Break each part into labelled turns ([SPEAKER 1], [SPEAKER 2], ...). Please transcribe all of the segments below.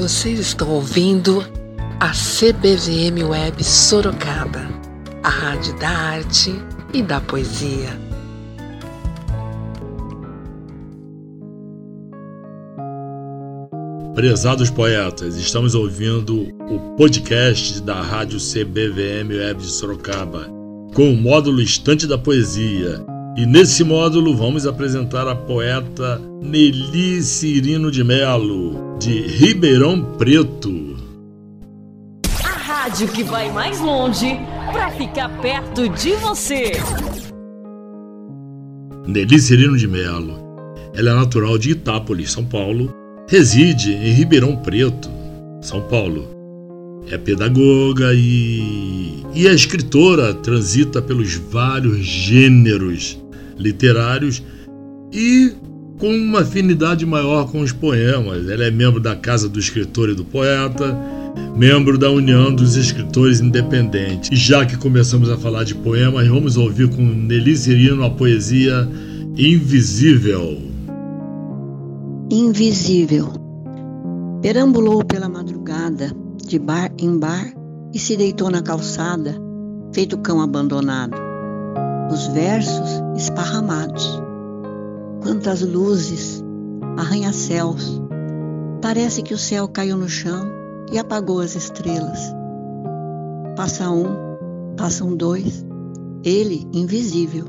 [SPEAKER 1] Vocês estão ouvindo a CBVM Web Sorocaba, a rádio da arte e da poesia.
[SPEAKER 2] Prezados poetas, estamos ouvindo o podcast da rádio CBVM Web de Sorocaba, com o módulo Estante da Poesia. E nesse módulo vamos apresentar a poeta Nelly Cirino de Melo, de Ribeirão Preto.
[SPEAKER 3] A rádio que vai mais longe para ficar perto de você.
[SPEAKER 2] Nelly Cirino de Melo. Ela é natural de Itápolis, São Paulo, reside em Ribeirão Preto, São Paulo. É pedagoga e, e é escritora, transita pelos vários gêneros literários e com uma afinidade maior com os poemas. Ela é membro da Casa do Escritor e do Poeta, membro da União dos Escritores Independentes. E já que começamos a falar de poemas, vamos ouvir com Nelly Cirino a poesia Invisível.
[SPEAKER 4] Invisível. Perambulou pela madrugada, de bar em bar, e se deitou na calçada, feito cão abandonado. Os versos esparramados quantas luzes, arranha-céus. Parece que o céu caiu no chão e apagou as estrelas. Passa um, passam dois, ele invisível.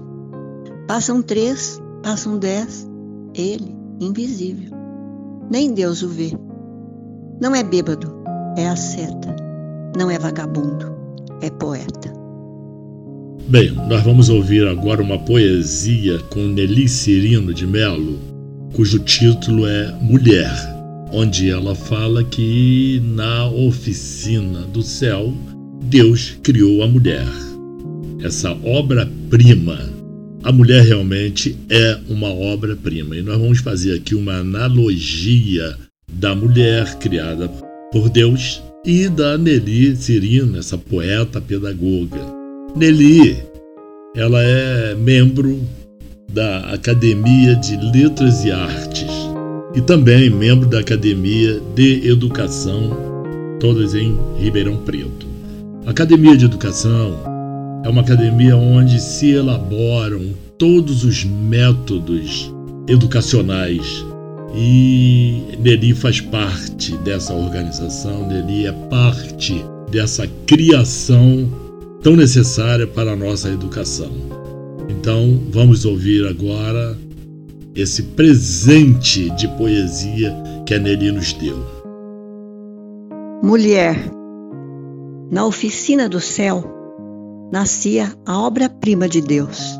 [SPEAKER 4] Passam três, passam dez, ele invisível. Nem Deus o vê. Não é bêbado, é asceta. Não é vagabundo, é poeta.
[SPEAKER 2] Bem, nós vamos ouvir agora uma poesia com Nelly Cirino de Melo, cujo título é Mulher, onde ela fala que na oficina do céu Deus criou a mulher. Essa obra-prima. A mulher realmente é uma obra-prima. E nós vamos fazer aqui uma analogia da mulher criada por Deus e da Nelly Cirino, essa poeta pedagoga. Nelly, ela é membro da Academia de Letras e Artes e também membro da Academia de Educação, todas em Ribeirão Preto. A Academia de Educação é uma academia onde se elaboram todos os métodos educacionais e Nelly faz parte dessa organização, Nelly é parte dessa criação tão necessária para a nossa educação. Então, vamos ouvir agora esse presente de poesia que a Nelly nos deu.
[SPEAKER 4] Mulher, na oficina do céu nascia a obra-prima de Deus,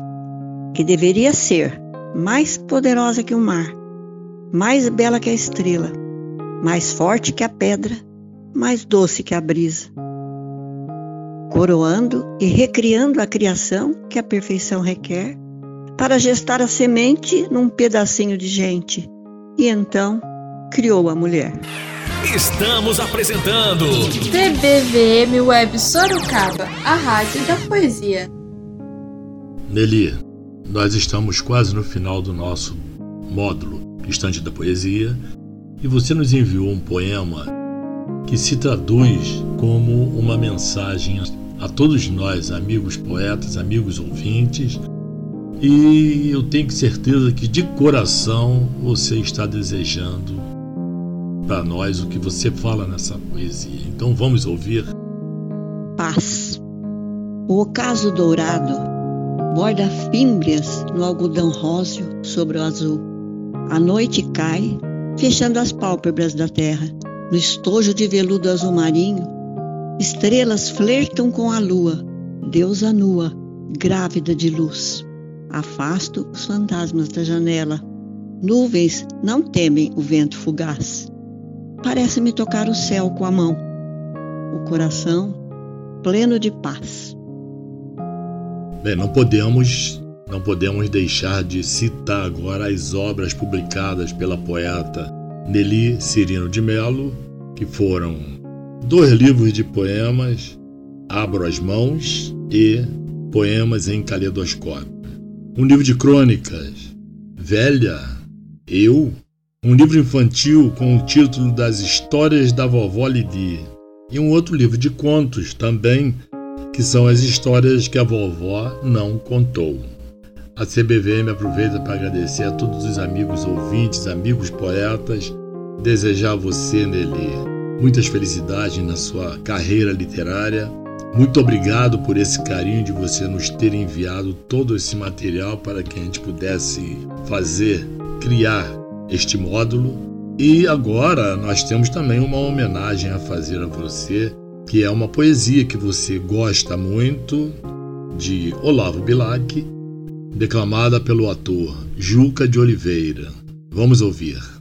[SPEAKER 4] que deveria ser mais poderosa que o mar, mais bela que a estrela, mais forte que a pedra, mais doce que a brisa coroando e recriando a criação que a perfeição requer, para gestar a semente num pedacinho de gente. E então criou a mulher.
[SPEAKER 3] Estamos apresentando
[SPEAKER 5] CBVM Web Sorocaba, a rádio da poesia.
[SPEAKER 2] Nelly, nós estamos quase no final do nosso módulo Estante da Poesia e você nos enviou um poema que se traduz como uma mensagem a todos nós, amigos poetas, amigos ouvintes, e eu tenho certeza que de coração você está desejando para nós o que você fala nessa poesia. Então vamos ouvir.
[SPEAKER 4] Paz. O ocaso dourado borda fímbrias no algodão róseo sobre o azul. A noite cai, fechando as pálpebras da terra. No estojo de veludo azul marinho, Estrelas flertam com a lua, deusa nua, grávida de luz. Afasto os fantasmas da janela. Nuvens não temem o vento fugaz. Parece-me tocar o céu com a mão. O coração pleno de paz.
[SPEAKER 2] Bem, não podemos não podemos deixar de citar agora as obras publicadas pela poeta Nelly Cirino de Melo, que foram dois livros de poemas, Abro as Mãos e Poemas em Caleidoscópio. Um livro de crônicas, Velha, Eu, um livro infantil com o título das Histórias da Vovó Lidi e um outro livro de contos também, que são as histórias que a vovó não contou. A CBVM aproveita para agradecer a todos os amigos ouvintes, amigos poetas, desejar você, Nelly, muitas felicidades na sua carreira literária. Muito obrigado por esse carinho de você nos ter enviado todo esse material para que a gente pudesse fazer, criar este módulo. E agora nós temos também uma homenagem a fazer a você, que é uma poesia que você gosta muito, de Olavo Bilac, declamada pelo ator Juca de Oliveira. Vamos ouvir.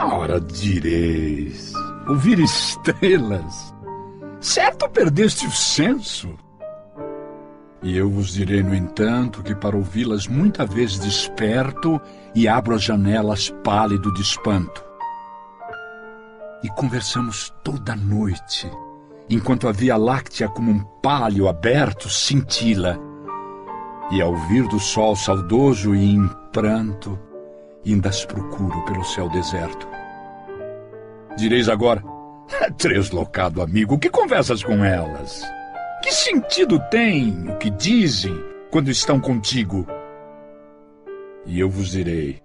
[SPEAKER 6] Ora direis, ouvir estrelas, certo perdeste o senso. E eu vos direi, no entanto, que para ouvi-las muita vez desperto e abro as janelas pálido de espanto. E conversamos toda a noite, enquanto a Via Láctea como um palio aberto cintila. E ao vir do sol saudoso e em pranto, ainda as procuro pelo céu deserto. Direis agora, treslocado amigo, que conversas com elas? Que sentido tem o que dizem quando estão contigo? E eu vos direi: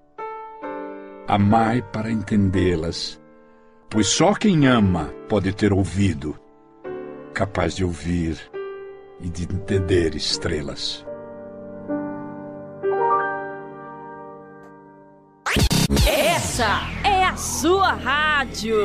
[SPEAKER 6] amai para entendê-las, pois só quem ama pode ter ouvido, capaz de ouvir e de entender estrelas.
[SPEAKER 3] Essa é a sua rádio.